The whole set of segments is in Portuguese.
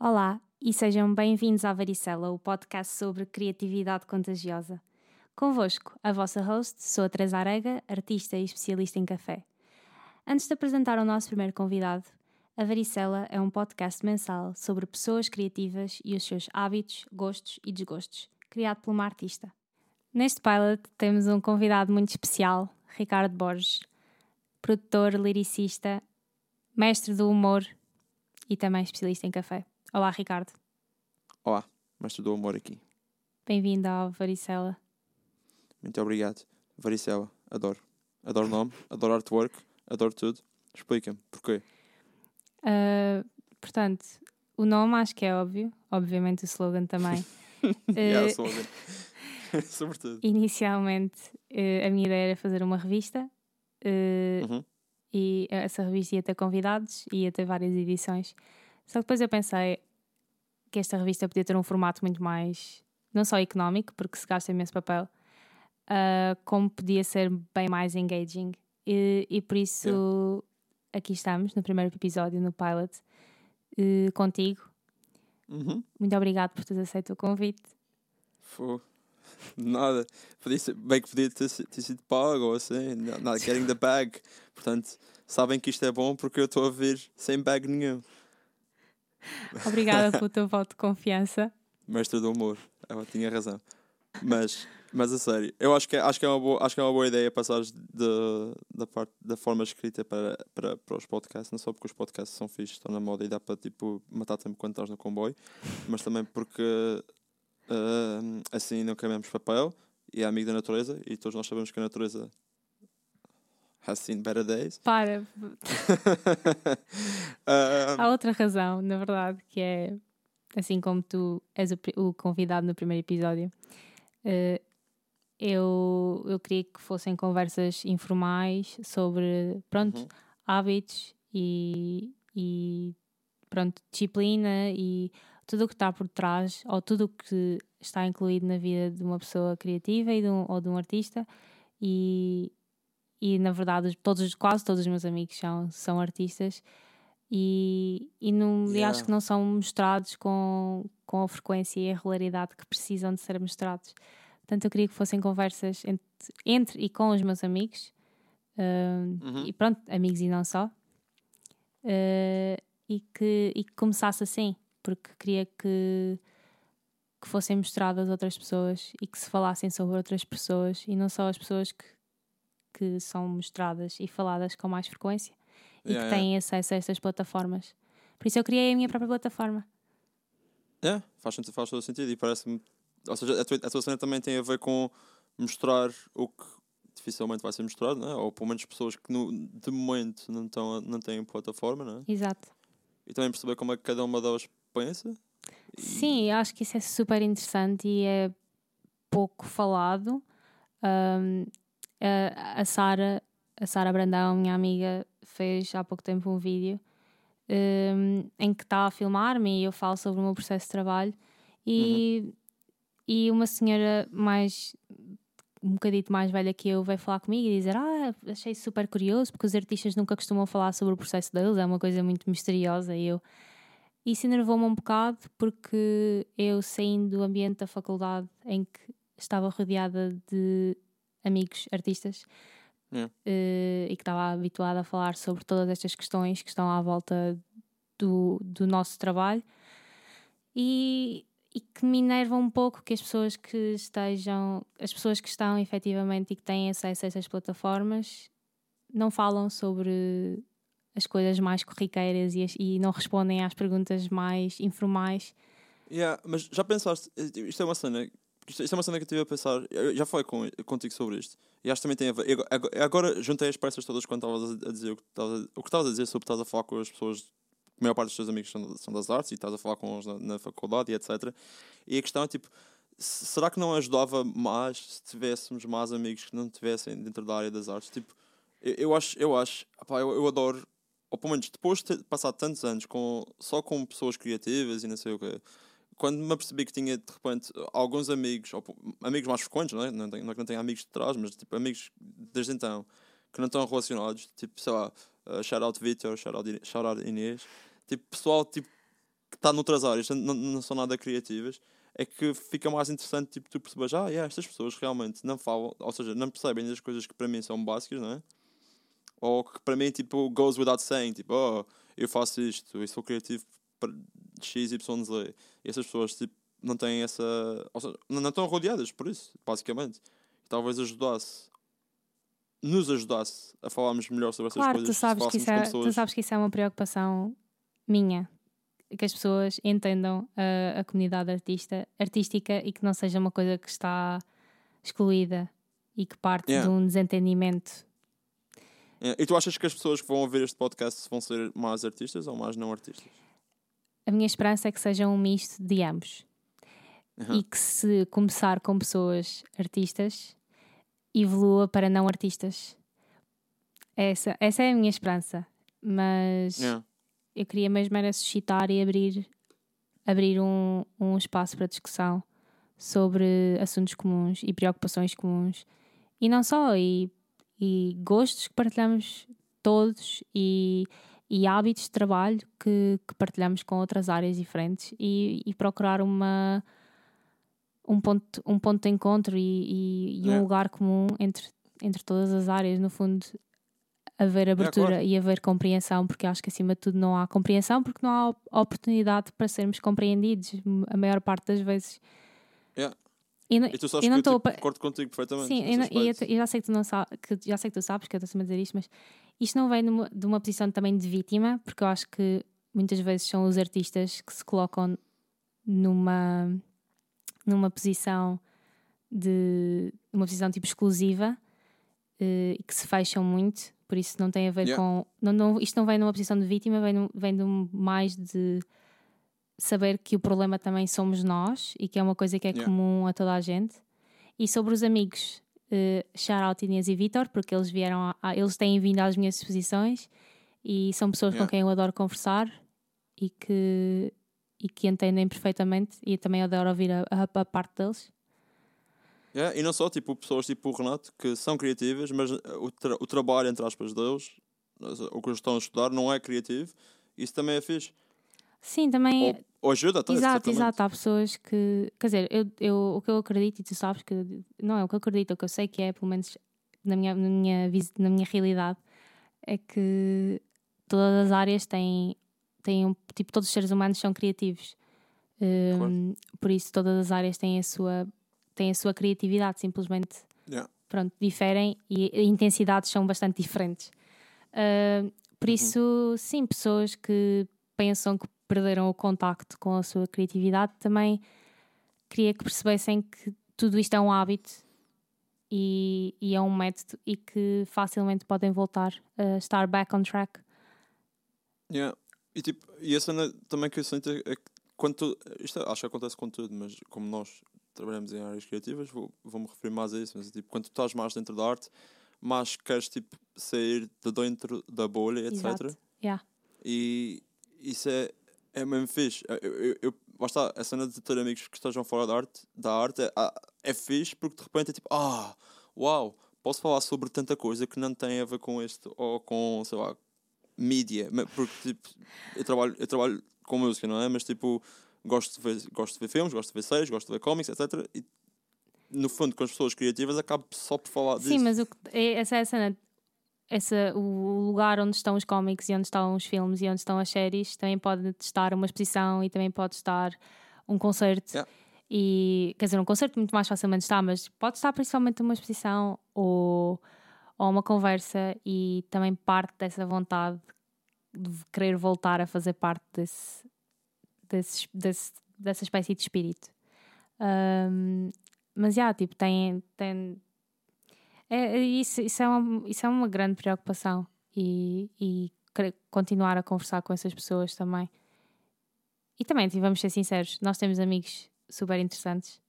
Olá e sejam bem-vindos à Varicela, o podcast sobre criatividade contagiosa. Convosco, a vossa host, sou a Teresa Arega, artista e especialista em café. Antes de apresentar o nosso primeiro convidado, a Varicela é um podcast mensal sobre pessoas criativas e os seus hábitos, gostos e desgostos, criado por uma artista. Neste pilot temos um convidado muito especial, Ricardo Borges, produtor, liricista, mestre do humor e também especialista em café. Olá, Ricardo. Olá, mestre do humor aqui. Bem-vindo ao Varicela. Muito obrigado. Varicela, adoro. Adoro o nome, adoro artwork, adoro tudo. Explica-me, porquê? Uh, portanto, o nome acho que é óbvio, obviamente o slogan também. yeah, Uh, slogan. Sobretudo. Inicialmente, uh, a minha ideia era fazer uma revista uh, Uhum. e essa revista ia ter convidados, ia ter várias edições. Só que depois eu pensei que esta revista podia ter um formato muito mais, não só económico, porque se gasta imenso papel, uh, como podia ser bem mais engaging. E, e por isso aqui estamos, no primeiro episódio, no pilot, uh, contigo. Uhum. Muito obrigado por teres aceito o convite. Fô. Nada. Podia ser, bem que podia ter, ter sido pago ou assim. Not getting the bag. Portanto, sabem que isto é bom porque eu estou a vir sem bag nenhum. Obrigada pelo teu voto de confiança. Mestre do humor. Ela tinha razão. Mas, mas a sério, eu acho que, é- acho que, é, uma boa, acho que é uma boa ideia passar da, parte, da forma escrita para, para, para os podcasts, não só porque os podcasts são fixos, estão na moda e dá para tipo, matar tempo quando estás no comboio, mas também porque ah, assim não queimamos papel e é amigo da natureza e todos nós sabemos que a natureza has seen better days. Para, Ah, há outra razão, na verdade, que é assim como tu és o, o convidado no primeiro episódio. eh, eu, eu queria que fossem conversas informais sobre, pronto, Uhum. hábitos e, e pronto, disciplina e tudo o que está por trás ou tudo o que está incluído na vida de uma pessoa criativa e de um, ou de um artista e, e na verdade os- todos, quase todos os meus amigos são, são artistas e, e, não, e Yeah. acho que não são mostrados com, com a frequência e a regularidade que precisam de ser mostrados. Portanto, eu queria que fossem conversas entre, entre e com os meus amigos, hum, Uhum. e pronto, amigos e não só, eh, e, que, e que começasse assim, porque queria que, que fossem mostradas outras pessoas e que se falassem sobre outras pessoas e não só as pessoas que, que são mostradas e faladas com mais frequência e Yeah, que yeah. têm acesso a estas plataformas. Por isso eu criei a minha própria plataforma. É, faz, faz todo sentido e parece-me. Ou seja, a tua, a tua cena também tem a ver com mostrar o que dificilmente vai ser mostrado, né? ou pelo menos pessoas que no, de momento não, estão, não têm plataforma, né? Exato. e também perceber como é que cada uma delas pensa. E- Sim, acho que isso é super interessante e é pouco falado. Um, a, a Sara, a Sara Brandão, minha amiga, fez há pouco tempo um vídeo um, em que está a filmar-me e eu falo sobre o meu processo de trabalho. E, e uma senhora mais um bocadito mais velha que eu veio falar comigo e dizer ah, achei super curioso porque os artistas nunca costumam falar sobre o processo deles, é uma coisa muito misteriosa. E eu isso enervou-me um bocado porque eu saindo do ambiente da faculdade em que estava rodeada de amigos artistas Yeah. eh, e que estava habituada a falar sobre todas estas questões que estão à volta do, do nosso trabalho e, e que me enerva um pouco que as pessoas que estejam, as pessoas que estão efetivamente e que têm acesso a estas plataformas não falam sobre as coisas mais corriqueiras e, as- e não respondem às perguntas mais informais. Yeah, mas já pensaste, isto é uma cena, isto, isto é uma cena que eu estive a pensar, eu já falei com, contigo sobre isto, e acho que também tem a ver, eu agora, juntei as peças todas quando estavas a dizer o que estavas a- a dizer sobre estás a falar com as pessoas, a maior parte dos teus amigos são, são das artes e estás a falar com eles na, na faculdade e etc. E a questão é tipo, se- será que não ajudava mais se tivéssemos mais amigos que não estivessem dentro da área das artes? Tipo, eu, eu acho, eu acho, opá, eu, eu adoro, ou pelo menos depois de ter passado tantos anos com, só com pessoas criativas e não sei o quê, quando me apercebi que tinha de repente alguns amigos, ou, amigos mais frequentes, não é? Não, tenho, não é não tenho amigos de trás, mas tipo amigos desde então que não estão relacionados, tipo, sei lá, uh, shout out Vitor, shout out, Ini- shout out Inês, tipo, pessoal tipo, que está noutras áreas, não, não são nada criativas, é que fica mais interessante tipo, tu percebes, ah, yeah, estas pessoas realmente não falam, ou seja, não percebem as coisas que para mim são básicas, não é? Ou que para mim, tipo, goes without saying, tipo, oh, eu faço isto, eu sou criativo para X, Y, Z. E essas pessoas, tipo, não têm essa. Ou seja, não, não estão rodeadas por isso, basicamente. E talvez ajudasse. Nos ajudasse a falarmos melhor sobre essas claro, coisas. tu sabes, que isso é, pessoas... tu sabes que isso é uma preocupação minha. Que as pessoas entendam a, a comunidade artista, artística e que não seja uma coisa que está excluída e que parte yeah. de um desentendimento. Yeah. E tu achas que as pessoas que vão ouvir este podcast vão ser mais artistas ou mais não artistas? A minha esperança é que seja um misto de ambos. Uhum. E que se começar com pessoas artistas, evolua para não artistas. Essa, essa é a minha esperança. Mas yeah. eu queria mesmo era suscitar e abrir, abrir um, um espaço para discussão sobre assuntos comuns e preocupações comuns. E não só, e, e gostos que partilhamos todos e, e hábitos de trabalho que, que partilhamos com outras áreas diferentes e, e procurar uma um ponto, um ponto de encontro e, e, e um lugar comum entre, entre todas as áreas, no fundo, haver abertura é, claro. e haver compreensão, porque acho que acima de tudo não há compreensão, porque não há oportunidade para sermos compreendidos a maior parte das vezes. Yeah. E, e tu sabes eu não que eu tipo, concordo contigo perfeitamente. Sim, eu, eu, eu, já sei que tu não sabes, que já sei que tu sabes que eu estou a dizer isto, mas isto não vem de uma posição também de vítima, porque eu acho que muitas vezes são os artistas que se colocam numa numa posição de uma posição tipo exclusiva uh, e que se fecham muito, por isso não tem a ver yeah. com. Não, não, isto não vem numa posição de vítima, vem, vem de mais de saber que o problema também somos nós e que é uma coisa que é yeah. comum a toda a gente. E sobre os amigos, uh, shout out Inês e Vitor, porque eles vieram a, a, eles têm vindo às minhas exposições e são pessoas yeah. com quem eu adoro conversar e que e que entendem perfeitamente e também adoro ouvir a, a, a parte deles. Yeah, e não só, tipo, pessoas tipo o Renato que são criativas, mas o, tra o trabalho, entre aspas, deles, o que eles estão a estudar, não é criativo. Isso também é fixe. Sim, também. Ou, ou ajuda até. Exato, exato. Há pessoas que. Quer dizer, eu, eu, o que eu acredito, e tu sabes que. Não é o que eu acredito, o que eu sei que é, pelo menos na minha, na minha, na minha realidade, é que todas as áreas têm têm um, tipo, todos os seres humanos são criativos. Um. Por isso todas as áreas têm a sua, têm a sua criatividade, simplesmente yeah. pronto, diferem e intensidades são bastante diferentes. Uh, por uhum. isso, sim, pessoas que pensam que perderam o contacto com a sua criatividade também queria que percebessem que tudo isto é um hábito e, e, é um método e que facilmente podem voltar a estar back on track. Yeah. E tipo, e a cena também que eu sinto é que quando tu, isto acho que acontece com tudo, mas como nós trabalhamos em áreas criativas, vou, vou me referir mais a isso, mas tipo, quando tu estás mais dentro da arte, mais queres tipo sair de dentro da bolha, etc. Exato. Yeah. E isso é, é mesmo fixe. Eu, eu, eu, basta a cena de ter amigos que estejam fora da arte, da arte é, é fixe porque de repente é tipo, ah, uau, posso falar sobre tanta coisa que não tem a ver com este, ou com, sei lá, mídia, porque tipo, eu trabalho, eu trabalho com música, não é? Mas tipo, gosto de ver, gosto de ver filmes, gosto de ver séries, gosto de ver cómics, etc. E no fundo, com as pessoas criativas, acabo só por falar disso. Sim, mas o, é, essa é a cena. Essa, o lugar onde estão os cómics e onde estão os filmes e onde estão as séries também pode estar uma exposição e também pode estar um concerto. Yeah. E, quer dizer, um concerto muito mais facilmente está, mas pode estar principalmente uma exposição ou ou uma conversa e também parte dessa vontade de querer voltar a fazer parte desse, desse, desse dessa espécie de espírito. Um, mas já, yeah, tipo, tem. tem é, isso, isso, é uma, isso é uma grande preocupação e, e continuar a conversar com essas pessoas também. E também, vamos ser sinceros, nós temos amigos super interessantes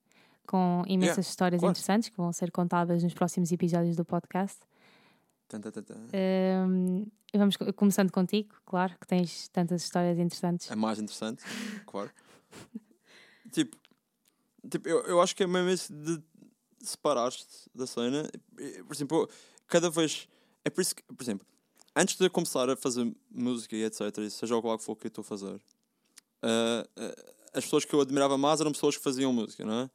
com imensas yeah, histórias claro. interessantes que vão ser contadas nos próximos episódios do podcast. Um, vamos começando contigo, claro, que tens tantas histórias interessantes. É mais interessante, claro. tipo, tipo eu, eu acho que é mesmo isso de separar-te da cena. Por exemplo, cada vez. É por isso que, por exemplo, antes de eu começar a fazer música e etc., seja o que for que eu estou a fazer, Uh, uh, as pessoas que eu admirava mais eram pessoas que faziam música, não é?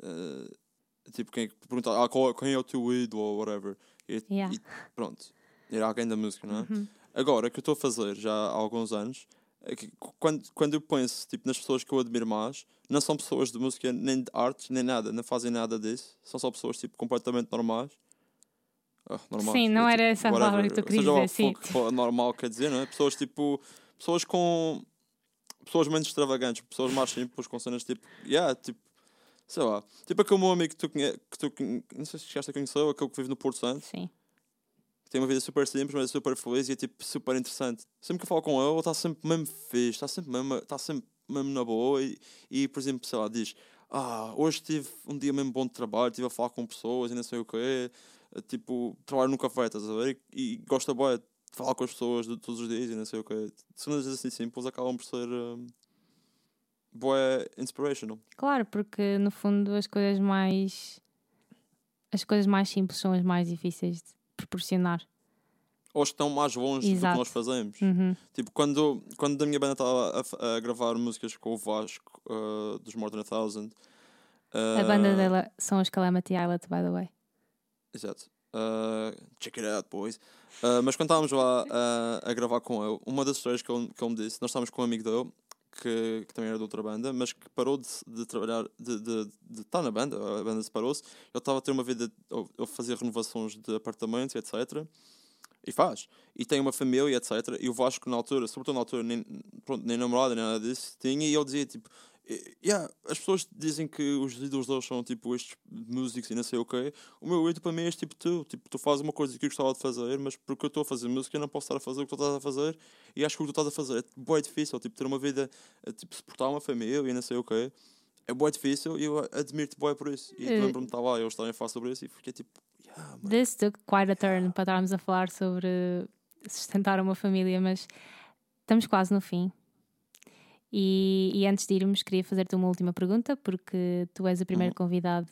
Uh, tipo, quem perguntava ah, qual, quem é o teu ídolo ou whatever. E, Yeah. e pronto, era alguém da música, não é? Uhum. Agora, o que eu estou a fazer já há alguns anos, é quando, quando eu penso tipo, nas pessoas que eu admiro mais, não são pessoas de música, nem de artes, nem nada, não fazem nada disso. São só pessoas tipo, completamente normais. Ah, normais, Sim, não é, era essa a palavra que tu querias seja dizer, que sim. for que normal quer dizer, não é? Pessoas tipo. Pessoas com. Pessoas menos extravagantes, pessoas mais simples, com cenas tipo. Yeah, tipo. Sei lá. Tipo aquele meu amigo que tu conheces. Que tu, conhe- não sei se chegaste a conhecer, aquele que vive no Porto Santo Sim. Que tem uma vida super simples, mas é super feliz e é tipo super interessante. Sempre que eu falo com ele, ele está sempre mesmo fixe, está sempre mesmo, está sempre mesmo na boa e, e, por exemplo, sei lá, diz ah, hoje tive um dia mesmo bom de trabalho, estive a falar com pessoas e não sei o quê, eh, tipo, trabalho num café, estás a ver? E, e gosta bué de falar com as pessoas de todos os dias e não sei o quê. Cenas assim simples acabam por ser um, bué inspirational. Claro, porque no fundo as coisas mais. As coisas mais simples são as mais difíceis de proporcionar. Ou estão mais longe do que Exato. nós fazemos. Uhum. Tipo, quando, quando a minha banda estava a, a gravar músicas com o Vasco uh, dos More Than a Thousand. A uh, banda dela são os Calamity Islet, by the way. Exato. Uh, check it out, boys. Uh, mas quando estávamos lá uh, a gravar com ele, uma das histórias que ele, que ele me disse, nós estávamos com um amigo dele, que, que também era de outra banda, mas que parou de, de trabalhar, de, estar na banda, a banda separou-se. Ele estava a ter uma vida, ele fazia renovações de apartamentos, etc. E faz. E tem uma família, etc. E o Vasco, na altura, sobretudo na altura, nem, pronto, nem namorada, nem nada disso, tinha. E ele dizia, tipo, "Eh, yeah, as pessoas dizem que os ídolos deles são, tipo, estes músicos e não sei o quê. O meu ídolo para mim é este tipo tu. Tipo, tu fazes uma coisa que eu gostava de fazer, mas porque eu estou a fazer música, eu não posso estar a fazer o que tu estás a fazer. E acho que o que tu estás a fazer é bué difícil. Tipo, ter uma vida, tipo, suportar uma família e não sei o quê. É bué difícil e eu admiro-te bué por isso. E Eh, lembro-me de estar lá, eu estava a falar sobre isso e fiquei tipo, yeah, man. This took quite a turn para estarmos a falar sobre sustentar uma família, mas estamos quase no fim. E, e antes de irmos, queria fazer-te uma última pergunta, porque tu és o primeiro Uhum. convidado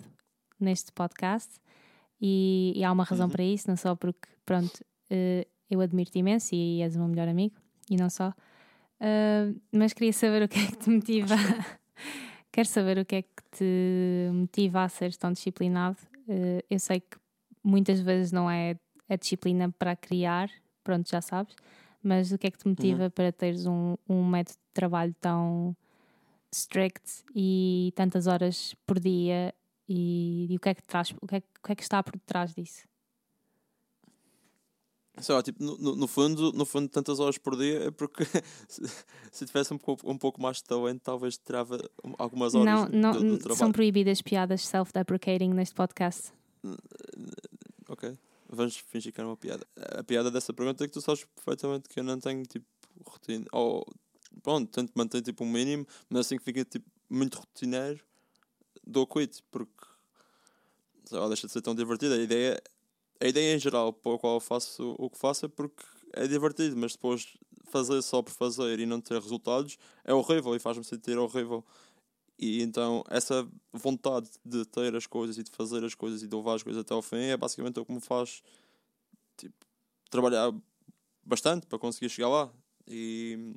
neste podcast e, e há uma razão Uhum. para isso, não só porque, pronto, eh, eu admiro-te imenso e és o meu melhor amigo, e não só, Ah, mas queria saber o que é que te motiva. Quero saber o que é que te motiva a seres tão disciplinado. Eh, eu sei que muitas vezes não é a disciplina para criar, pronto, já sabes, mas o que é que te motiva para teres um, um método de trabalho tão strict e tantas horas por dia e, e o que é que traz, o que é, que- o que é que está por detrás disso? Sei lá, tipo, no, no, fundo, no fundo, tantas horas por dia é porque se, se tivesse um pouco, um pouco mais de talento, talvez tirava um- algumas horas Não, não, do, do são trabalho. proibidas piadas self-deprecating neste podcast. Vamos fingir que era uma piada. A piada dessa pergunta é que tu sabes perfeitamente que eu não tenho tipo rotina. Ou pronto, tento manter tipo um mínimo, mas assim que fica tipo muito rotineiro, dou quit, porque sei lá, deixa de ser tão divertido. A ideia, a ideia em geral para a qual eu faço o que faço é porque é divertido, mas depois fazer só por fazer e não ter resultados é horrível e faz-me sentir horrível. E então essa vontade de ter as coisas e de fazer as coisas e de levar as coisas até ao fim é basicamente o que me faz tipo, trabalhar bastante para conseguir chegar lá. E,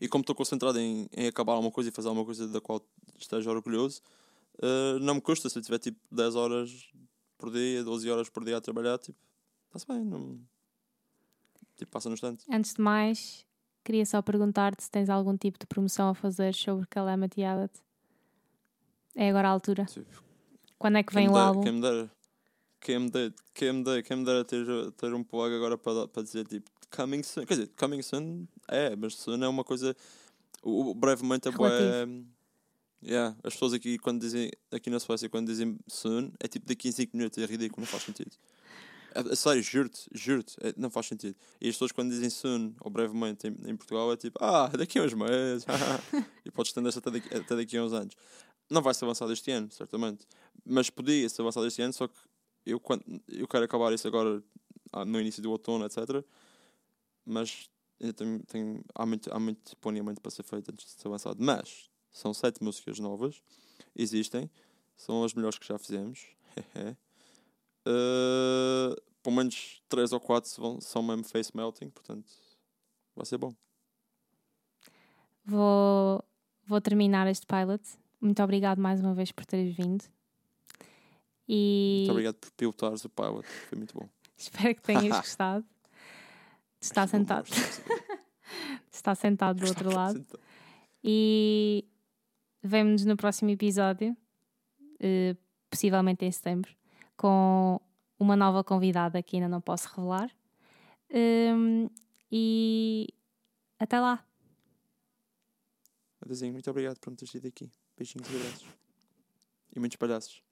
e como estou concentrado em, em acabar alguma coisa e fazer alguma coisa da qual esteja orgulhoso, eh, não me custa se eu tiver tipo 10 horas por dia, 12 horas por dia a trabalhar, tipo, está-se bem, não, tipo, passa no instante. Antes de mais, queria só perguntar-te se tens algum tipo de promoção a fazer sobre Calamity Islet. É agora a altura. Tipo, Quando é que Quem vem me o álbum? Quem me dera, quem me dera, quem me dera, quem me dera ter, ter um plug agora para, para dizer tipo coming soon. Quer dizer, coming soon é, mas soon é uma coisa. O, o brevemente é bué. Yeah, as pessoas aqui, quando dizem, aqui na Suécia, quando dizem soon, é tipo daqui a 5 minutos, é ridículo, não faz sentido. É sério, juro-te, juro-te, é- não faz sentido. E as pessoas, quando dizem soon, ou brevemente, em, em Portugal, é tipo, ah, daqui a uns meses, e pode estender-se até daqui, até daqui a uns anos. Não vai ser avançado este ano, certamente. Mas podia ser avançado este ano, só que eu, quando, eu quero acabar isso agora ah, no início do outono, etc. Mas ainda tenho, tenho, há, muito, há muito planeamento para ser feito antes de ser avançado. Mas são sete músicas novas, existem, são as melhores que já fizemos. uh, pelo menos três ou quatro vão, são mesmo face melting, portanto vai ser bom. vou, vou terminar este pilot. Muito obrigado mais uma vez por teres vindo. E Muito obrigado por pilotares o pilot. Foi muito bom. espero que tenhas gostado. Está sentado. Está sentado do outro lado. Sentado. E vemo-nos no próximo episódio, eh, possivelmente em setembro, com uma nova convidada que ainda não posso revelar. Hum, e até lá. Adeusinho, muito obrigado por me teres ido aqui. Beijinhos e abraços. E muitos palhaços.